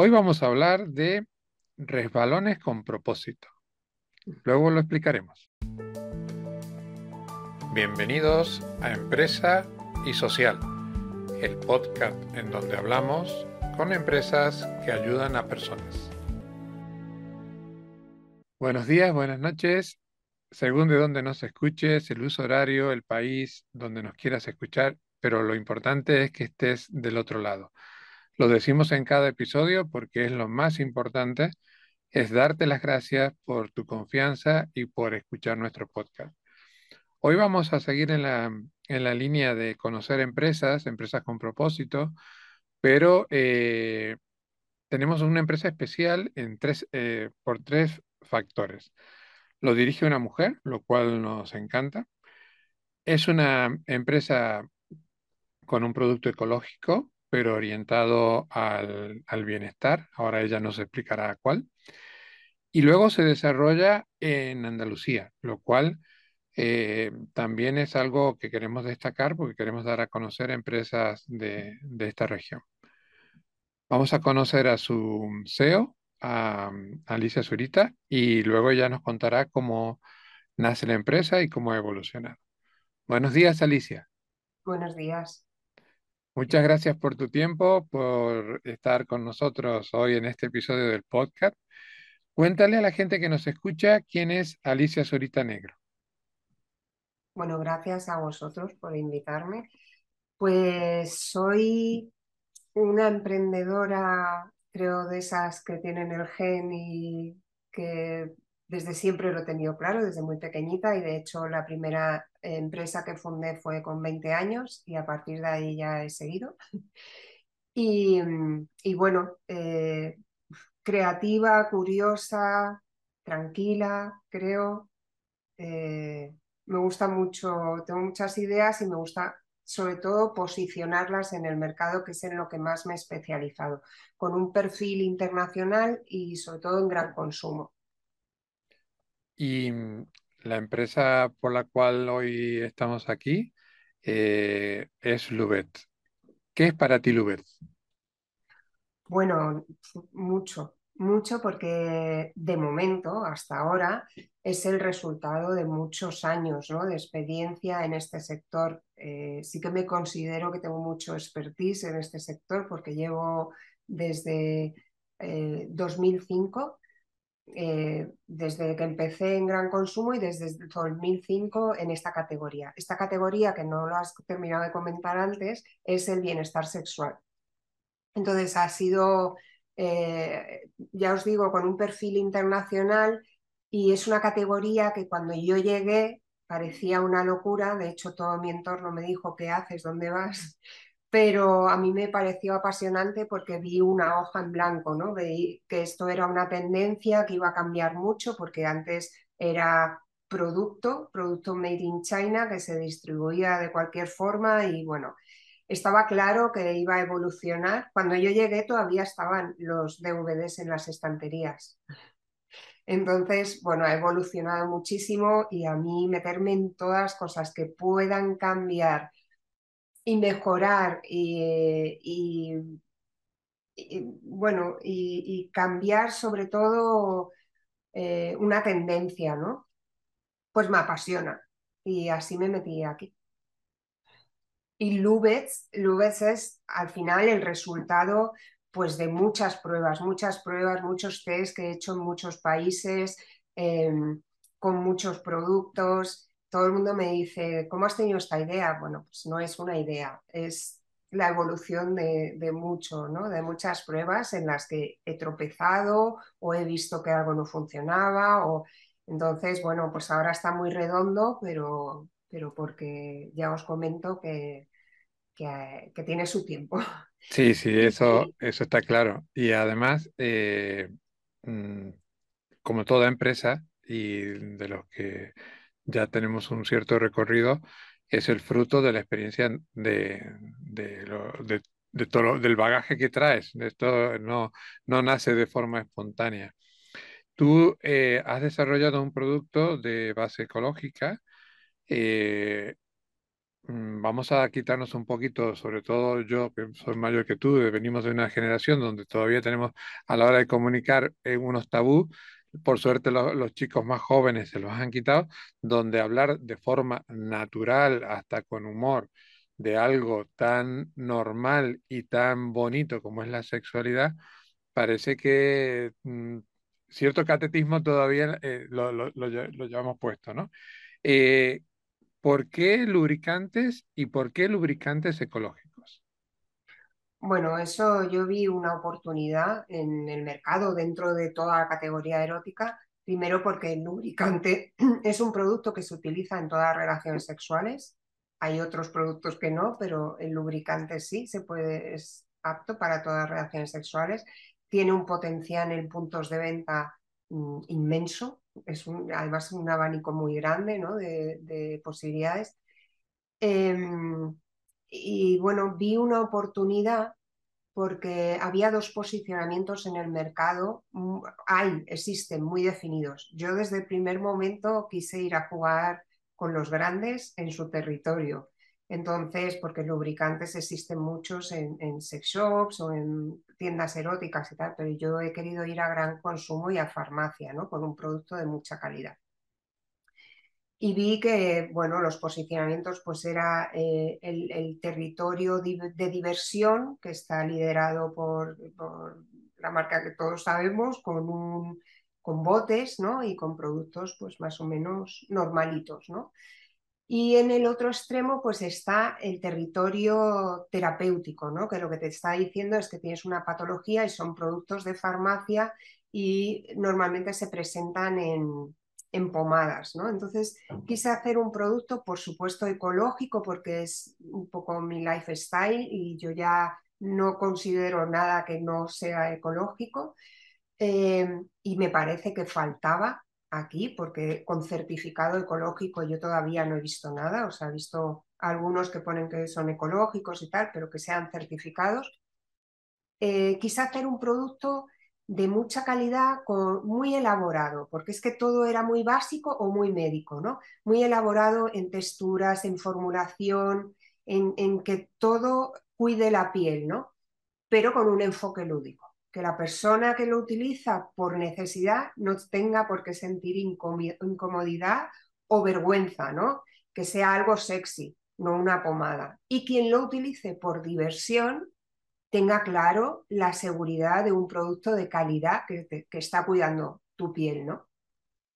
Hoy vamos a hablar de resbalones con propósito. Luego lo explicaremos. Bienvenidos a Empresa y Social, el podcast en donde hablamos con empresas que ayudan a personas. Buenos días, buenas noches. Según de dónde nos escuches, el uso horario, el país donde nos quieras escuchar, pero lo importante es que estés del otro lado. Lo decimos en cada episodio porque es lo más importante, es darte las gracias por tu confianza y por escuchar nuestro podcast. Hoy vamos a seguir en la, en la línea de conocer empresas, empresas con propósito, pero eh, tenemos una empresa especial en tres, eh, por tres factores. Lo dirige una mujer, lo cual nos encanta. Es una empresa con un producto ecológico, pero orientado al, bienestar. Ahora ella nos explicará cuál. Y luego se desarrolla en Andalucía, lo cual eh, también es algo que queremos destacar porque queremos dar a conocer empresas de, de esta región. Vamos a conocer a su CEO, a, Alicia Zurita, y luego ella nos contará cómo nace la empresa y cómo ha evolucionado. Buenos días, Alicia. Buenos días. Muchas gracias por tu tiempo, por estar con nosotros hoy en este episodio del podcast. Cuéntale a la gente que nos escucha quién es Alicia Zurita Negro. Bueno, gracias a vosotros por invitarme. Pues soy una emprendedora, creo, de esas que tienen el gen y que desde siempre lo he tenido claro, desde muy pequeñita y de hecho la primera empresa que fundé fue con 20 años y a partir de ahí ya he seguido. Y, bueno, eh, creativa, curiosa, tranquila, creo. Eh, me gusta mucho, tengo muchas ideas y me gusta sobre todo posicionarlas en el mercado, que es en lo que más me he especializado, con un perfil internacional y sobre todo en gran consumo. Y la empresa por la cual hoy estamos aquí eh, es Lubet. ¿Qué es para ti Lubet? Bueno, mucho mucho porque de momento, hasta ahora, es el resultado de muchos años ¿no? de experiencia en este sector. Eh, sí que me considero que tengo mucho expertise en este sector porque llevo desde 2005, eh, desde que empecé en gran consumo y desde 2005 en esta categoría. Esta categoría, que no lo has terminado de comentar antes, es el bienestar sexual. Entonces ha sido eh, ya os digo, con un perfil internacional y es una categoría que cuando yo llegué parecía una locura, de hecho todo mi entorno me dijo, ¿qué haces? ¿Dónde vas? Pero a mí me pareció apasionante porque vi una hoja en blanco, ¿no? Veí que esto era una tendencia que iba a cambiar mucho porque antes era producto, producto made in China que se distribuía de cualquier forma y bueno, estaba claro que iba a evolucionar. Cuando yo llegué todavía estaban los DVDs en las estanterías. Entonces, bueno, ha evolucionado muchísimo y a mí meterme en todas cosas que puedan cambiar y mejorar y, bueno, y, cambiar sobre todo eh, una tendencia, ¿no? Pues me apasiona y así me metí aquí. Y Lubetz, Lubetz es al final el resultado pues, de muchas pruebas, muchas pruebas, muchos test que he hecho en muchos países, em, con muchos productos. Todo el mundo me dice, ¿cómo has tenido esta idea? Bueno, pues no es una idea, es la evolución de, de mucho, ¿no? de muchas pruebas en las que he tropezado o he visto que algo no funcionaba. O... Entonces, bueno, pues ahora está muy redondo, pero, pero porque ya os comento que, que, tiene su tiempo. Sí, sí, eso, eso está claro. Y además, eh, mm, como toda empresa y de los que ya tenemos un cierto recorrido, es el fruto de la experiencia de, de, todo, del bagaje que traes. Esto no, no nace de forma espontánea. Tú eh, has desarrollado un producto de base ecológica eh, mm, vamos a quitarnos un poquito, sobre todo yo, que soy mayor que tú, venimos de una generación donde todavía tenemos a la hora de comunicar eh, unos tabú. Por suerte lo- los chicos más jóvenes se los han quitado, donde hablar de forma natural, hasta con humor, de algo tan normal y tan bonito como es la sexualidad, parece que mm, cierto catetismo todavía eh, lo, lo, lo llevamos puesto, ¿no? Eh, ¿por qué lubricantes y por qué lubricantes ecológicos? Bueno, eso yo vi una oportunidad en el mercado dentro de toda la categoría erótica. Primero porque el lubricante es un producto que se utiliza en todas las relaciones sexuales. Hay otros productos que no, pero el lubricante sí se puede, es apto para todas las relaciones sexuales. Tiene un potencial en puntos de venta mm, inmenso. Es un, además un abanico muy grande, ¿no? de, de posibilidades. Em, y bueno, vi una oportunidad porque había dos posicionamientos en el mercado, hay, existen muy definidos. Yo desde el primer momento quise ir a jugar con los grandes en su territorio. Entonces, porque lubricantes existen muchos en sex shops o en tiendas eróticas y tal, pero yo he querido ir a gran consumo y a farmacia, ¿no? Con un producto de mucha calidad y vi que, bueno, los posicionamientos pues era eh, el, territorio de diversión que está liderado por, la marca que todos sabemos, con, con botes, ¿no? Y con productos pues más o menos normalitos, ¿no? Y en el otro extremo pues está el territorio terapéutico, ¿no? Que lo que te está diciendo es que tienes una patología y son productos de farmacia y normalmente se presentan en, en pomadas, ¿no? Entonces quise hacer un producto, por supuesto, ecológico, porque es un poco mi lifestyle y yo ya no considero nada que no sea ecológico. Eh, y me parece que faltaba aquí, porque con certificado ecológico yo todavía no he visto nada, o sea, he visto algunos que ponen que son ecológicos y tal, pero que sean certificados. Eh, quise hacer un producto de mucha calidad, muy elaborado, porque es que todo era muy básico o muy médico, ¿no? Muy elaborado en texturas, en formulación, en, en que todo cuide la piel, ¿no? Pero con un enfoque lúdico. Que la persona que lo utiliza por necesidad no tenga por qué sentir incomodidad o vergüenza, ¿no? Que sea algo sexy, no una pomada. Y quien lo utilice por diversión tenga claro la seguridad de un producto de calidad que, está cuidando tu piel, ¿no?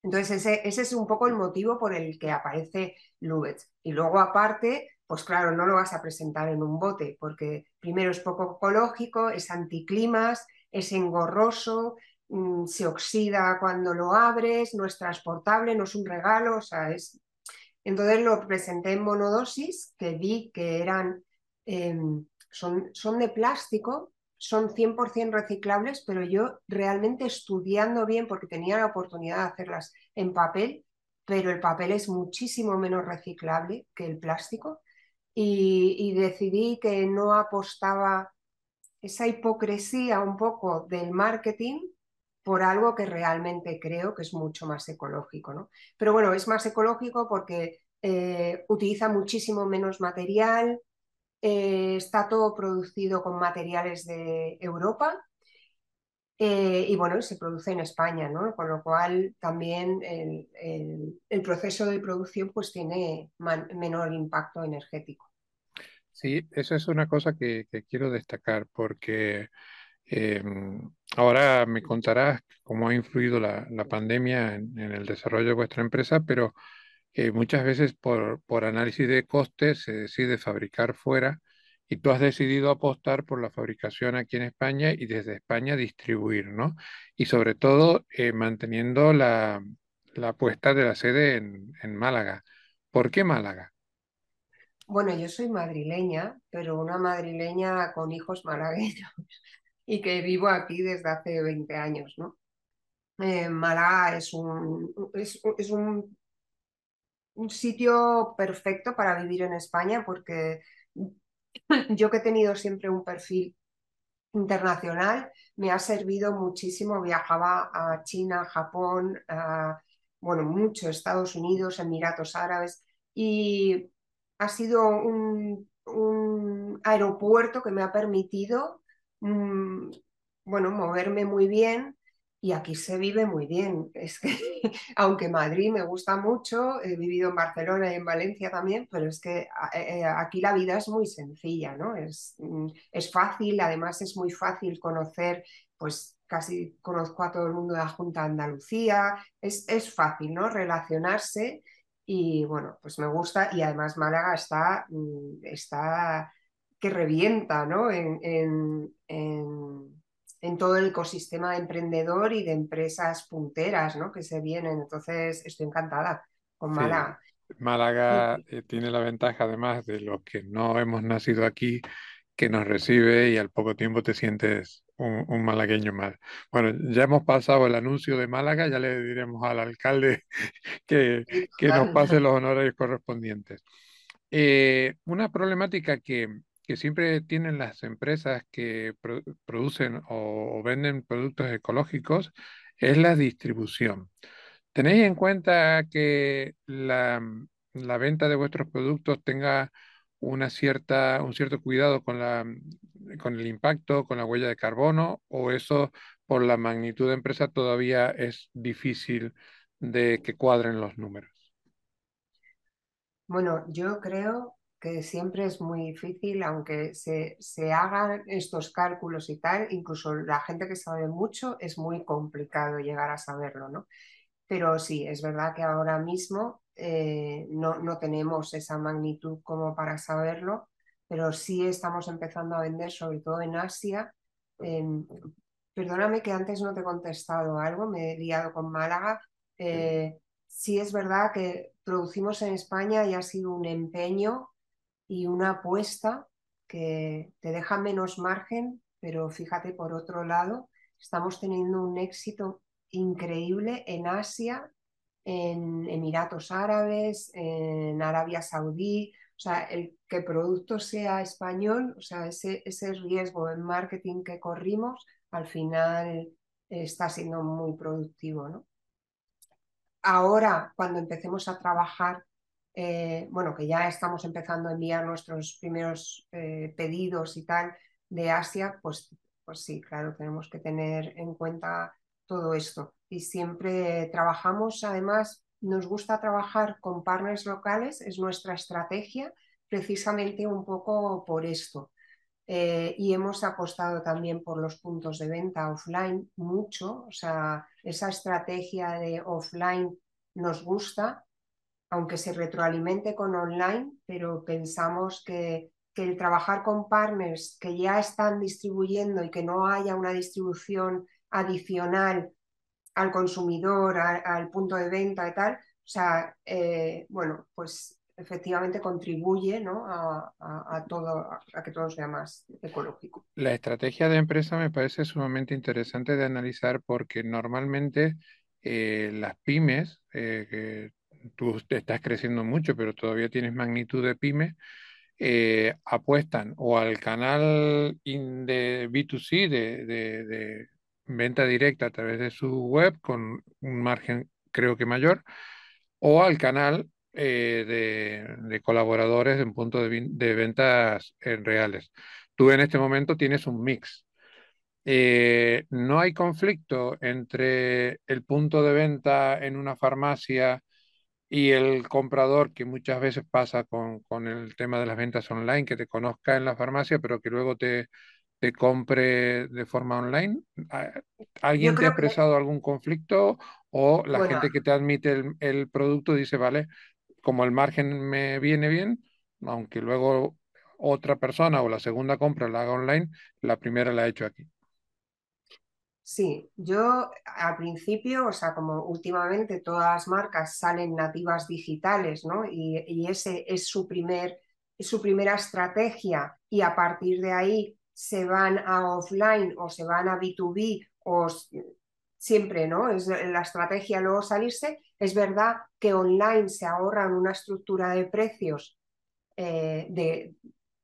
Entonces ese, ese, es un poco el motivo por el que aparece Lubet. Y luego aparte, pues claro, no lo vas a presentar en un bote, porque primero es poco ecológico, es anticlimas, es engorroso, mmm, se oxida cuando lo abres, no es transportable, no es un regalo, o sea, es... Entonces lo presenté en monodosis, que vi que eran... Eh, son, son de plástico, son 100% reciclables, pero yo realmente estudiando bien, porque tenía la oportunidad de hacerlas en papel, pero el papel es muchísimo menos reciclable que el plástico, y, decidí que no apostaba esa hipocresía un poco del marketing por algo que realmente creo que es mucho más ecológico, ¿no? Pero bueno, es más ecológico porque eh, utiliza muchísimo menos material, eh, está todo producido con materiales de Europa eh, y bueno, se produce en España, ¿no? Con lo cual también el, proceso de producción pues tiene menor impacto energético. Sí, eso es una cosa que, quiero destacar porque eh, ahora me contarás cómo ha influido la, la pandemia en, en, el desarrollo de vuestra empresa, pero eh, muchas veces por, por análisis de costes se decide fabricar fuera y tú has decidido apostar por la fabricación aquí en España y desde España distribuir, ¿no? Y sobre todo eh, manteniendo la, la puesta de la sede en, en Málaga. ¿Por qué Málaga? Bueno, yo soy madrileña, pero una madrileña con hijos malagueños y que vivo aquí desde hace 20 años, ¿no? Eh, Málaga es un, es, es un, un, sitio perfecto para vivir en España porque yo que he tenido siempre un perfil internacional, me ha servido muchísimo. Viajaba a China, Japón, bueno, mucho, Estados Unidos, Emiratos Árabes y ha sido un, aeropuerto que me ha permitido, mm, bueno, moverme muy bien y aquí se vive muy bien. Es que, aunque Madrid me gusta mucho, he vivido en Barcelona y en Valencia también, pero es que eh, eh, aquí la vida es muy sencilla, ¿no? Es, mm, es fácil, además es muy fácil conocer, pues casi conozco a todo el mundo de la Junta de Andalucía, es, es fácil, ¿no? Relacionarse y bueno, pues me gusta y además Málaga está, mm, está que revienta, ¿no? en todo el ecosistema de emprendedor y de empresas punteras ¿no? que se vienen. Entonces, estoy encantada con Málaga. Málaga eh, tiene la ventaja, además de los que no hemos nacido aquí, que nos recibe y al poco tiempo te sientes un, malagueño más. Bueno, ya hemos pasado el anuncio de Málaga, ya le diremos al alcalde que, que nos pase los honores correspondientes. Eh, una problemática que, que siempre tienen las empresas que producen o, venden productos ecológicos es la distribución. ¿Tenéis en cuenta que la, venta de vuestros productos tenga una cierta, un cierto cuidado con, la, con el impacto, con la huella de carbono, o eso por la magnitud de empresa todavía es difícil de que cuadren los números? Bueno, yo creo que siempre es muy difícil, aunque se, se, hagan estos cálculos y tal, incluso la gente que sabe mucho es muy complicado llegar a saberlo, ¿no? Pero sí, es verdad que ahora mismo eh, no, no, tenemos esa magnitud como para saberlo, pero sí estamos empezando a vender, sobre todo en Asia. perdóname que antes no te he contestado algo, me he liado con Málaga. Eh, sí es verdad que producimos en España y ha sido un empeño y una apuesta que te deja menos margen, pero fíjate, por otro lado, estamos teniendo un éxito increíble en Asia, en Emiratos Árabes, en Arabia Saudí. O sea, el que el producto sea español, o sea, ese, ese riesgo en marketing que corrimos, al final está siendo muy productivo, ¿no? Ahora, cuando empecemos a trabajar eh, bueno, que ya estamos empezando a enviar nuestros primeros eh, pedidos y tal de Asia, pues, pues sí, claro, tenemos que tener en cuenta todo esto. Y siempre trabajamos, además, nos gusta trabajar con partners locales, es nuestra estrategia, precisamente un poco por esto. Eh, y hemos apostado también por los puntos de venta offline mucho, o sea, esa estrategia de offline nos gusta aunque se retroalimente con online, pero pensamos que, el trabajar con partners que ya están distribuyendo y que no haya una distribución adicional al consumidor, al punto de venta y tal, o sea, eh, bueno, pues efectivamente contribuye ¿no? a, todo, a que todo sea más ecológico. La estrategia de empresa me parece sumamente interesante de analizar porque normalmente eh, las pymes, eh, que tú estás creciendo mucho, pero todavía tienes magnitud de pyme, eh, apuestan o al canal de B2C, de, venta directa a través de su web, con un margen creo que mayor, o al canal eh, de, colaboradores en punto de, ventas en reales. Tú en este momento tienes un mix. Eh, no hay conflicto entre el punto de venta en una farmacia y el comprador, que muchas veces pasa con, el tema de las ventas online, que te conozca en la farmacia, pero que luego te, te compre de forma online. ¿Alguien te ha expresado algún conflicto o la gente que te admite el, producto dice, vale, como el margen me viene bien, aunque luego otra persona o la segunda compra la haga online, la primera la he hecho aquí? Sí, yo al principio, o sea, como últimamente todas las marcas salen nativas digitales, ¿no? Y, ese es su, primer, su primera estrategia y a partir de ahí se van a offline o se van a B2B o siempre, ¿no? Es la estrategia luego salirse. Es verdad que online se ahorran una estructura de precios eh, de,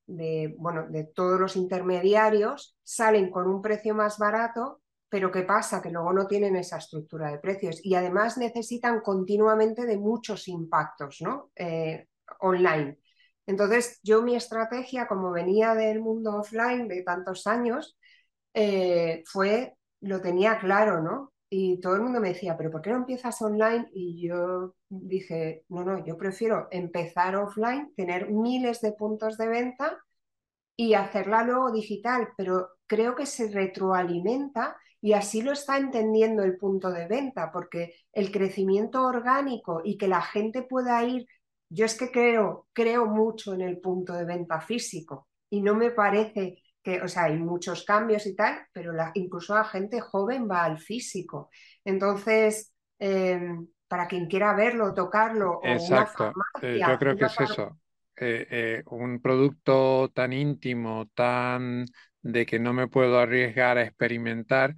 de, bueno, de todos los intermediarios, salen con un precio más barato pero ¿qué pasa? Que luego no tienen esa estructura de precios y además necesitan continuamente de muchos impactos ¿no? Eh, online. Entonces, yo mi estrategia, como venía del mundo offline de tantos años, eh, fue, lo tenía claro, ¿no? Y todo el mundo me decía, pero ¿por qué no empiezas online? Y yo dije, no, no, yo prefiero empezar offline, tener miles de puntos de venta y hacerla luego digital, pero creo que se retroalimenta y así lo está entendiendo el punto de venta, porque el crecimiento orgánico y que la gente pueda ir, yo es que creo, creo mucho en el punto de venta físico y no me parece que, o sea, hay muchos cambios y tal, pero la, incluso la gente joven va al físico. Entonces, eh, para quien quiera verlo, tocarlo, o Exacto, eh, yo creo que es eso. Eh, eh, un producto tan íntimo, tan de que no me puedo arriesgar a experimentar,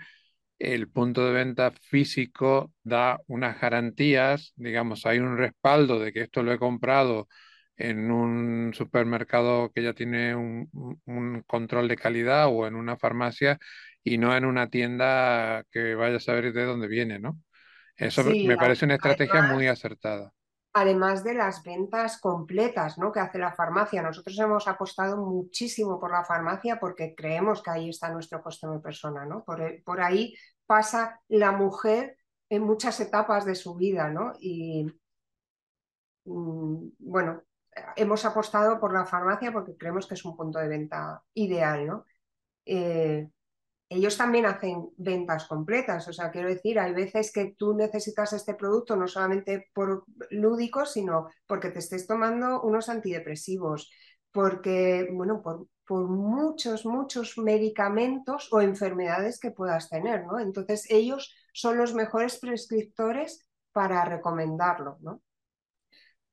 el punto de venta físico da unas garantías, digamos, hay un respaldo de que esto lo he comprado en un supermercado que ya tiene un, control de calidad o en una farmacia y no en una tienda que vaya a saber de dónde viene, ¿no? Eso me parece una estrategia muy acertada además de las ventas completas ¿no? que hace la farmacia. Nosotros hemos apostado muchísimo por la farmacia porque creemos que ahí está nuestro costo de persona. ¿no? Por, ahí pasa la mujer en muchas etapas de su vida. ¿no? Y mm, bueno, hemos apostado por la farmacia porque creemos que es un punto de venta ideal. ¿no? Eh, ellos también hacen ventas completas. O sea, quiero decir, hay veces que tú necesitas este producto no solamente por lúdico, sino porque te estés tomando unos antidepresivos, porque, bueno, por, por muchos, muchos medicamentos o enfermedades que puedas tener, ¿no? Entonces, ellos son los mejores prescriptores para recomendarlo, ¿no?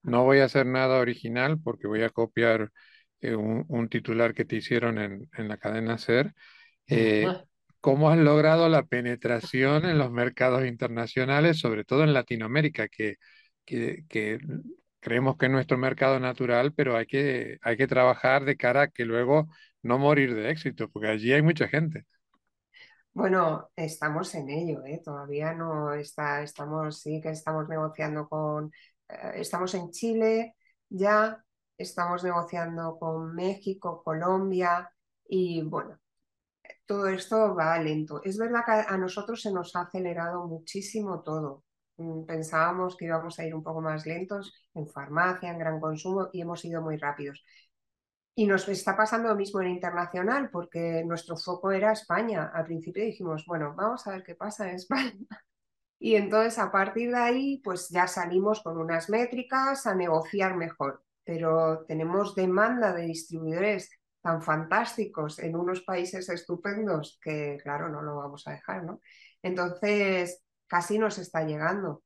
No voy a hacer nada original porque voy a copiar eh, un, titular que te hicieron en, en la cadena SER eh, ¿Cómo has logrado la penetración en los mercados internacionales, sobre todo en Latinoamérica, que, que, creemos que es nuestro mercado natural, pero hay que, hay que trabajar de cara a que luego no morir de éxito, porque allí hay mucha gente. Bueno, estamos en ello, ¿eh? todavía no está, estamos, sí que estamos negociando con, eh, estamos en Chile ya, estamos negociando con México, Colombia y bueno, todo esto va lento. Es verdad que a nosotros se nos ha acelerado muchísimo todo. Mm, pensábamos que íbamos a ir un poco más lentos en farmacia, en gran consumo y hemos ido muy rápidos. Y nos está pasando lo mismo en internacional porque nuestro foco era España. Al principio dijimos, bueno, vamos a ver qué pasa en España. Y entonces a partir de ahí, pues ya salimos con unas métricas a negociar mejor. Pero tenemos demanda de distribuidores tan fantásticos en unos países estupendos que, claro, no lo vamos a dejar, ¿no? Entonces, casi nos está llegando.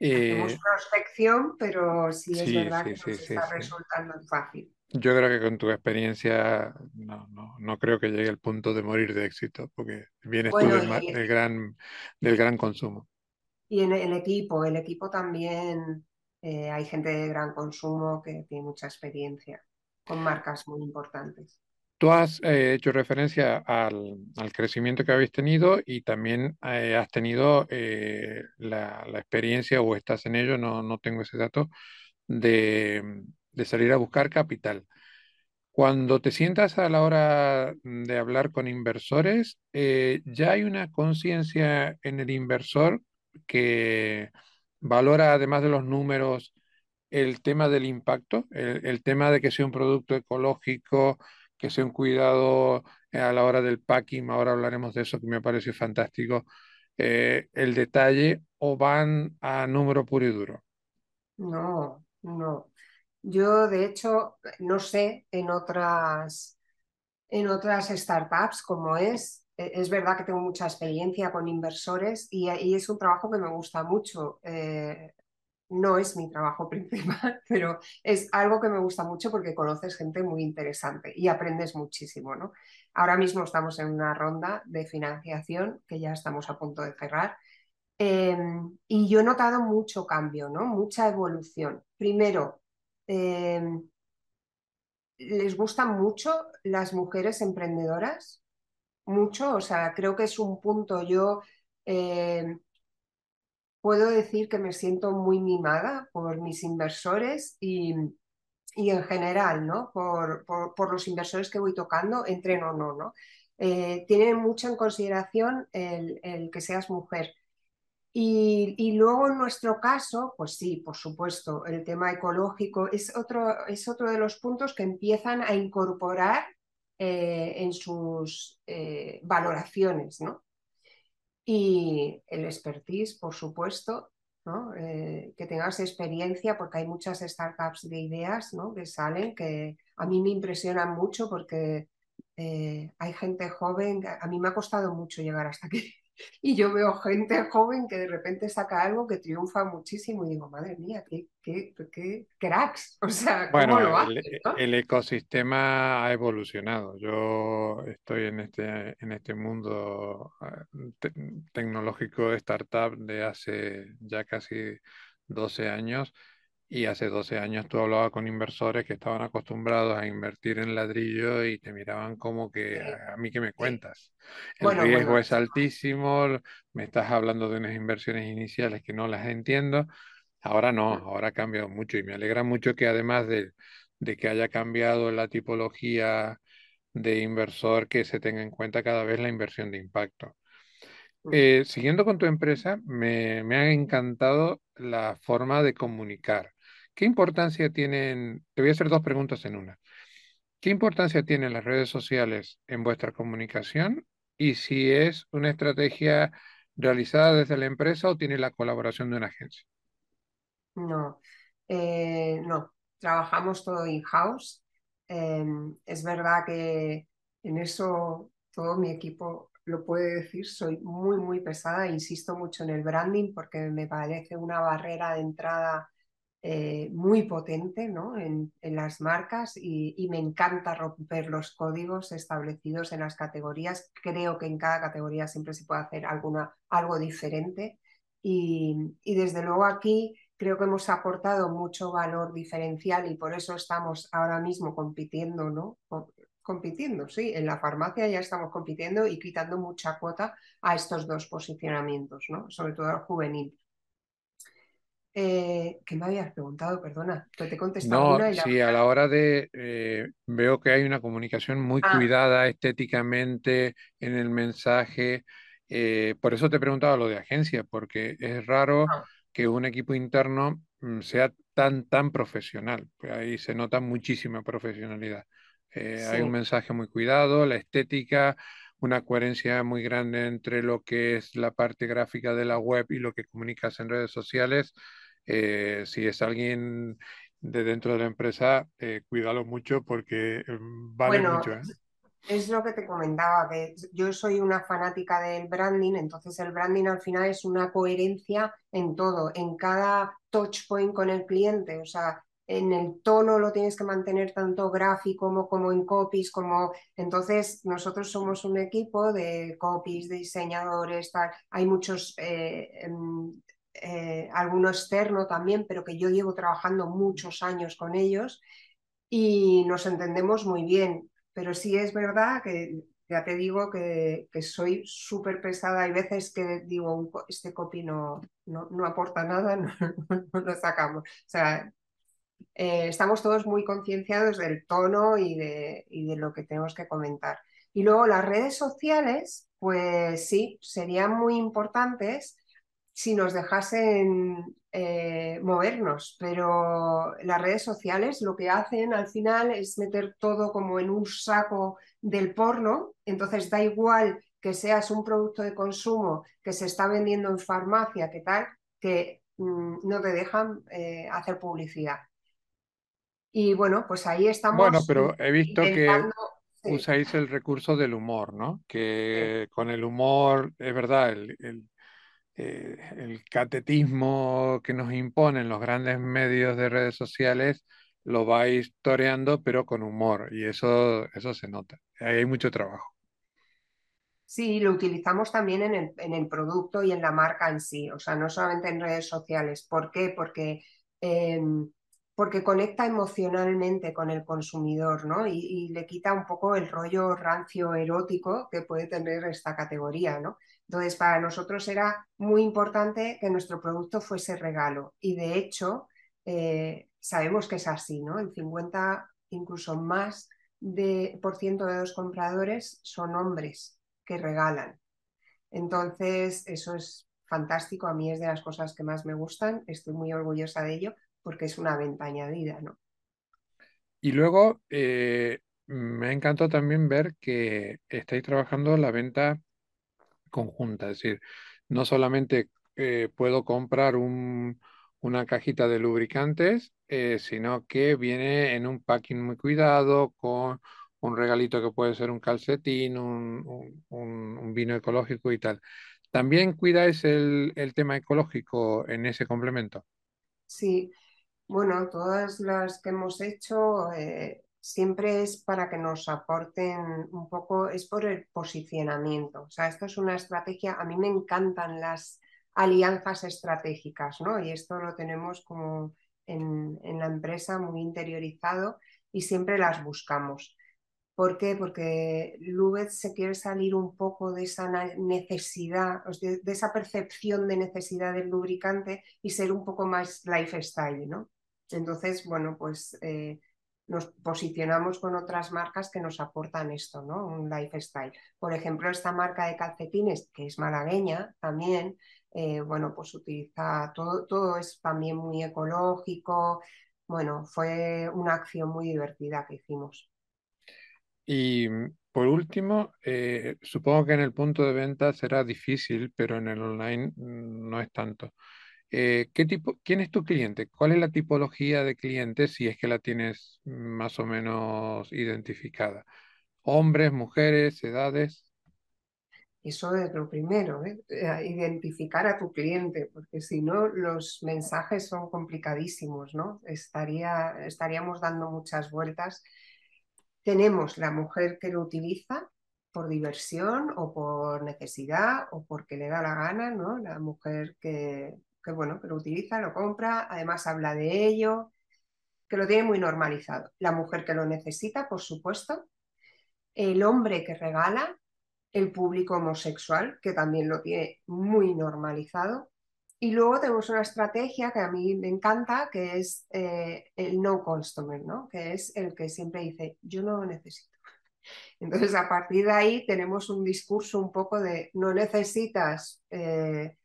Hacemos prospección, pero sí es verdad que nos está resultando fácil. Yo creo que con tu experiencia no, no, creo que llegue al punto de morir de éxito, porque vienes tú del, gran, del gran consumo. Y en el equipo, el equipo también eh, hay gente de gran consumo que tiene mucha experiencia con marcas muy importantes. Tú has eh, hecho referencia al, crecimiento que habéis tenido y también eh, has tenido eh, la, experiencia, o estás en ello, no, no tengo ese dato, de, de, salir a buscar capital. Cuando te sientas a la hora de hablar con inversores, ya hay una conciencia en el inversor que valora, además de los números, el tema del impacto, el, tema de que sea un producto ecológico, que sea un cuidado eh, a la hora del packing, ahora hablaremos de eso que me parece fantástico, eh, el detalle o van a número puro y duro. No, no. Yo, de hecho, no sé en otras, en otras startups cómo es. E, es verdad que tengo mucha experiencia con inversores y, es un trabajo que me gusta mucho. Eh, no es mi trabajo principal, pero es algo que me gusta mucho porque conoces gente muy interesante y aprendes muchísimo, ¿no? Ahora mismo estamos en una ronda de financiación que ya estamos a punto de cerrar em, y yo he notado mucho cambio, ¿no? Mucha evolución. Primero, em, les gustan mucho las mujeres emprendedoras, mucho, o sea, creo que es un punto yo... Em, puedo decir que me siento muy mimada por mis inversores y, en general, ¿no? Por, los inversores que voy tocando, entren o no, ¿no? Eh, tienen mucho en consideración el, que seas mujer. Y, luego en nuestro caso, pues sí, por supuesto, el tema ecológico es otro, es otro de los puntos que empiezan a incorporar eh, en sus eh, valoraciones, ¿no? Y el expertise, por supuesto, ¿no? Eh, que tengas experiencia, porque hay muchas startups de ideas ¿no? que salen que a mí me impresionan mucho porque hay gente joven, a mí me ha costado mucho llegar hasta aquí. Y yo veo gente joven que de repente saca algo que triunfa muchísimo y digo, madre mía, qué, qué, cracks. O sea, ¿cómo lo haces, el, ecosistema ha evolucionado. Yo estoy en este, en este mundo ah, tecnológico de startup de hace ya casi 12 años y hace 12 años tú hablabas con inversores que estaban acostumbrados a invertir en ladrillo y te miraban como que a mí que me cuentas. El riesgo es altísimo, me estás hablando de unas inversiones iniciales que no las entiendo. Ahora no, ahora ha cambiado mucho y me alegra mucho que además de, de que haya cambiado la tipología de inversor, que se tenga en cuenta cada vez la inversión de impacto. Eh, siguiendo con tu empresa, me, me, ha encantado la forma de comunicar. ¿Qué importancia tienen? Te voy a hacer dos preguntas en una. ¿Qué importancia tienen las redes sociales en vuestra comunicación? Y si es una estrategia realizada desde la empresa o tiene la colaboración de una agencia. No, eh, no, trabajamos todo in-house. Em, es verdad que en eso todo mi equipo lo puede decir, soy muy, muy pesada, insisto mucho en el branding porque me parece una barrera de entrada eh, muy potente ¿no? en, las marcas y, me encanta romper los códigos establecidos en las categorías. Creo que en cada categoría siempre se puede hacer alguna, algo diferente y, desde luego aquí creo que hemos aportado mucho valor diferencial y por eso estamos ahora mismo compitiendo, ¿no? compitiendo, sí, en la farmacia ya estamos compitiendo y quitando mucha cuota a estos dos posicionamientos, ¿no? sobre todo al juvenil. Eh, ¿Qué me habías preguntado? Perdona, que te contestado no, Sí, a la hora de... Eh, veo que hay una comunicación muy ah. cuidada estéticamente en el mensaje. Eh, por eso te he preguntado lo de agencia, porque es raro ah. que un equipo interno mm, sea tan, tan profesional. Pues ahí se nota muchísima profesionalidad. Hay un mensaje muy cuidado, la estética, una coherencia muy grande entre lo que es la parte gráfica de la web y lo que comunicas en redes sociales. Eh, si es alguien de dentro de la empresa, eh, cuídalo mucho porque mm, vale mucho. ¿eh? Es lo que te comentaba, que yo soy una fanática del branding, entonces el branding al final es una coherencia en todo, en cada touch point con el cliente, o sea, en el tono lo tienes que mantener tanto gráfico como, como en copies, como entonces nosotros somos un equipo de copies, de diseñadores, tal. hay muchos eh, em, eh, alguno externo también, pero que yo llevo trabajando muchos años con ellos y nos entendemos muy bien. Pero sí es verdad que ya te digo que, soy súper pesada. Hay veces que digo, este copy no, no, aporta nada, no, lo sacamos. O sea, eh, estamos todos muy concienciados del tono y de, y de lo que tenemos que comentar. Y luego las redes sociales, pues sí, serían muy importantes si nos dejasen eh, movernos, pero las redes sociales lo que hacen al final es meter todo como en un saco del porno, entonces da igual que seas un producto de consumo que se está vendiendo en farmacia, que tal, que mm, no te dejan eh, hacer publicidad. Y bueno, pues ahí estamos. Bueno, pero he visto que usáis el recurso del humor, ¿no? Que con el humor, es verdad, el eh, el catetismo que nos imponen los grandes medios de redes sociales lo vais toreando, pero con humor, y eso, eso se nota. Ahí hay mucho trabajo. Sí, lo utilizamos también en el, en el, producto y en la marca en sí, o sea, no solamente en redes sociales. ¿Por qué? Porque, em, porque conecta emocionalmente con el consumidor, ¿no? Y, le quita un poco el rollo rancio erótico que puede tener esta categoría, ¿no? Entonces, para nosotros era muy importante que nuestro producto fuese regalo y de hecho, eh, sabemos que es así, ¿no? El 50, incluso más de, por ciento de los compradores son hombres que regalan. Entonces, eso es fantástico, a mí es de las cosas que más me gustan, estoy muy orgullosa de ello porque es una venta añadida, ¿no? Y luego eh, me encantó también ver que estáis trabajando la venta conjunta, es decir, no solamente eh, puedo comprar una cajita de lubricantes, eh, sino que viene en un packing muy cuidado, con un regalito que puede ser un calcetín, un, vino ecológico y tal. ¿También cuidáis el, el tema ecológico en ese complemento? Sí, bueno, todas las que hemos hecho eh, siempre es para que nos aporten un poco, es por el posicionamiento. O sea, esto es una estrategia, a mí me encantan las alianzas estratégicas, ¿no? Y esto lo tenemos como en, en la empresa muy interiorizado y siempre las buscamos. ¿Por qué? Porque Lubet se quiere salir un poco de esa necesidad, de, esa percepción de necesidad del lubricante y ser un poco más lifestyle, ¿no? Entonces, bueno, pues eh, nos posicionamos con otras marcas que nos aportan esto, ¿no? Un lifestyle. Por ejemplo, esta marca de calcetines, que es malagueña también, eh, bueno, pues utiliza todo, todo es también muy ecológico. Bueno, fue una acción muy divertida que hicimos. Y mm, por último, eh, supongo que en el punto de venta será difícil, pero en el online mm, no es tanto. Eh, ¿qué tipo, quién es tu cliente? ¿Cuál es la tipología de cliente si es que la tienes más o menos identificada? ¿Hombres, mujeres, edades? Eso es lo primero, ¿eh? identificar a tu cliente, porque si no los mensajes son complicadísimos, ¿no? Estaría, estaríamos dando muchas vueltas tenemos la mujer que lo utiliza por diversión o por necesidad o porque le da la gana, ¿no? La mujer que, bueno, que lo utiliza, lo compra, además habla de ello, que lo tiene muy normalizado. La mujer que lo necesita, por supuesto. El hombre que regala, el público homosexual, que también lo tiene muy normalizado. Y luego tenemos una estrategia que a mí me encanta, que es eh, el no customer, ¿no? que es el que siempre dice, yo no lo necesito. Entonces, a partir de ahí tenemos un discurso un poco de, no necesitas eh,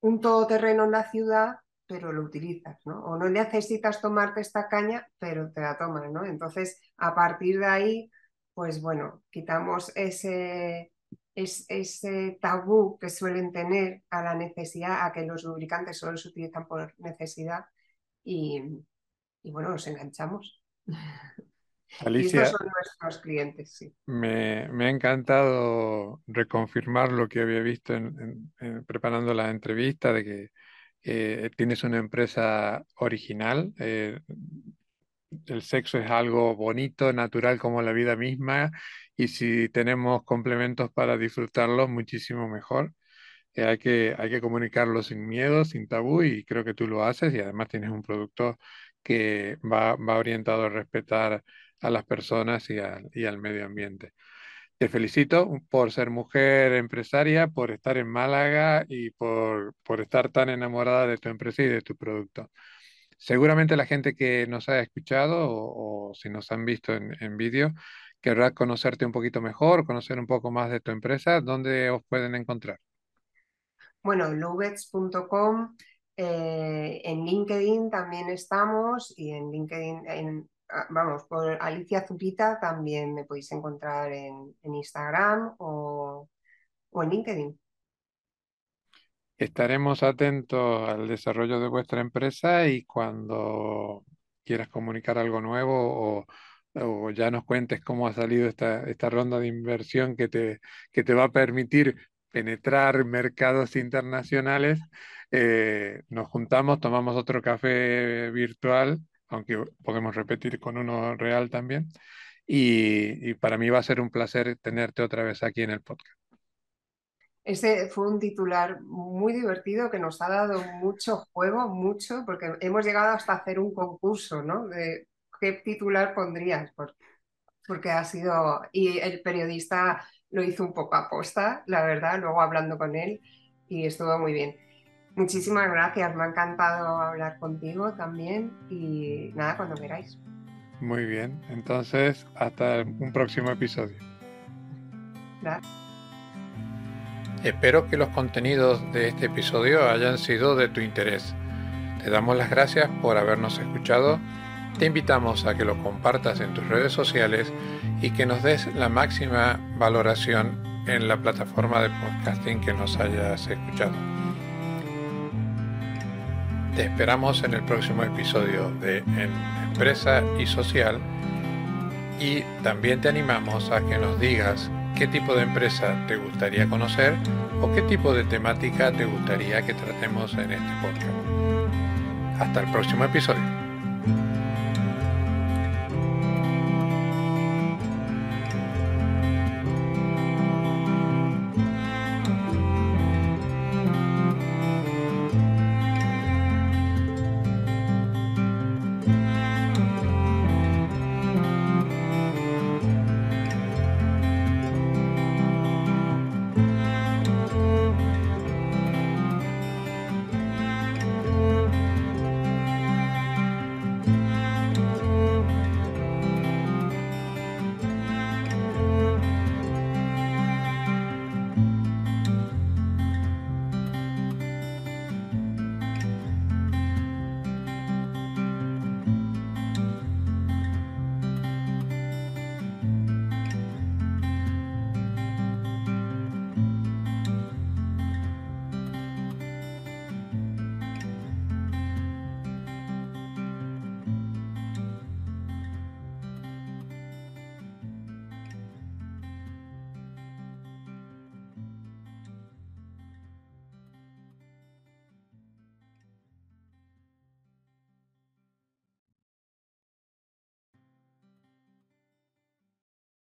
un todoterreno en la ciudad, pero lo utilizas, ¿no? O no necesitas tomarte esta caña, pero te la tomas, ¿no? Entonces, a partir de ahí, pues bueno, quitamos ese es ese tabú que suelen tener a la necesidad, a que los lubricantes solo se utilizan por necesidad y, bueno, nos enganchamos. Alicia, son nuestros clientes, sí. Me, ha encantado reconfirmar lo que había visto en, preparando la entrevista, de que eh, tienes una empresa original. Eh, el sexo es algo bonito, natural como la vida misma, y si tenemos complementos para disfrutarlos, muchísimo mejor. Eh, hay que, hay que comunicarlo sin miedo, sin tabú, y creo que tú lo haces, y además tienes un producto que va, va orientado a respetar a las personas y, y al medio ambiente. Te felicito por ser mujer empresaria, por estar en Málaga y por, por estar tan enamorada de tu empresa y de tu producto. Seguramente la gente que nos haya escuchado o, si nos han visto en, vídeo querrá conocerte un poquito mejor, conocer un poco más de tu empresa. ¿Dónde os pueden encontrar? Bueno, lubets.com, eh, en LinkedIn también estamos y en LinkedIn, vamos, por Alicia Zupita también me podéis encontrar en, Instagram o en LinkedIn. Estaremos atentos al desarrollo de vuestra empresa y cuando quieras comunicar algo nuevo o, ya nos cuentes cómo ha salido esta, esta ronda de inversión que te, que te va a permitir penetrar mercados internacionales, eh, nos juntamos, tomamos otro café virtual, aunque podemos repetir con uno real también. y para mí va a ser un placer tenerte otra vez aquí en el podcast. Ese fue un titular muy divertido que nos ha dado mucho juego, mucho, porque hemos llegado hasta hacer un concurso, ¿no? De qué titular pondrías, porque ha sido, y el periodista lo hizo un poco aposta, la verdad, luego hablando con él, y estuvo muy bien. Muchísimas gracias, me ha encantado hablar contigo también y nada, cuando queráis. Muy bien, entonces hasta un próximo episodio. Gracias. Espero que los contenidos de este episodio hayan sido de tu interés. Te damos las gracias por habernos escuchado. Te invitamos a que lo compartas en tus redes sociales y que nos des la máxima valoración en la plataforma de podcasting que nos hayas escuchado. Te esperamos en el próximo episodio de Empresa y Social y también te animamos a que nos digas qué tipo de empresa te gustaría conocer o qué tipo de temática te gustaría que tratemos en este podcast. Hasta el próximo episodio.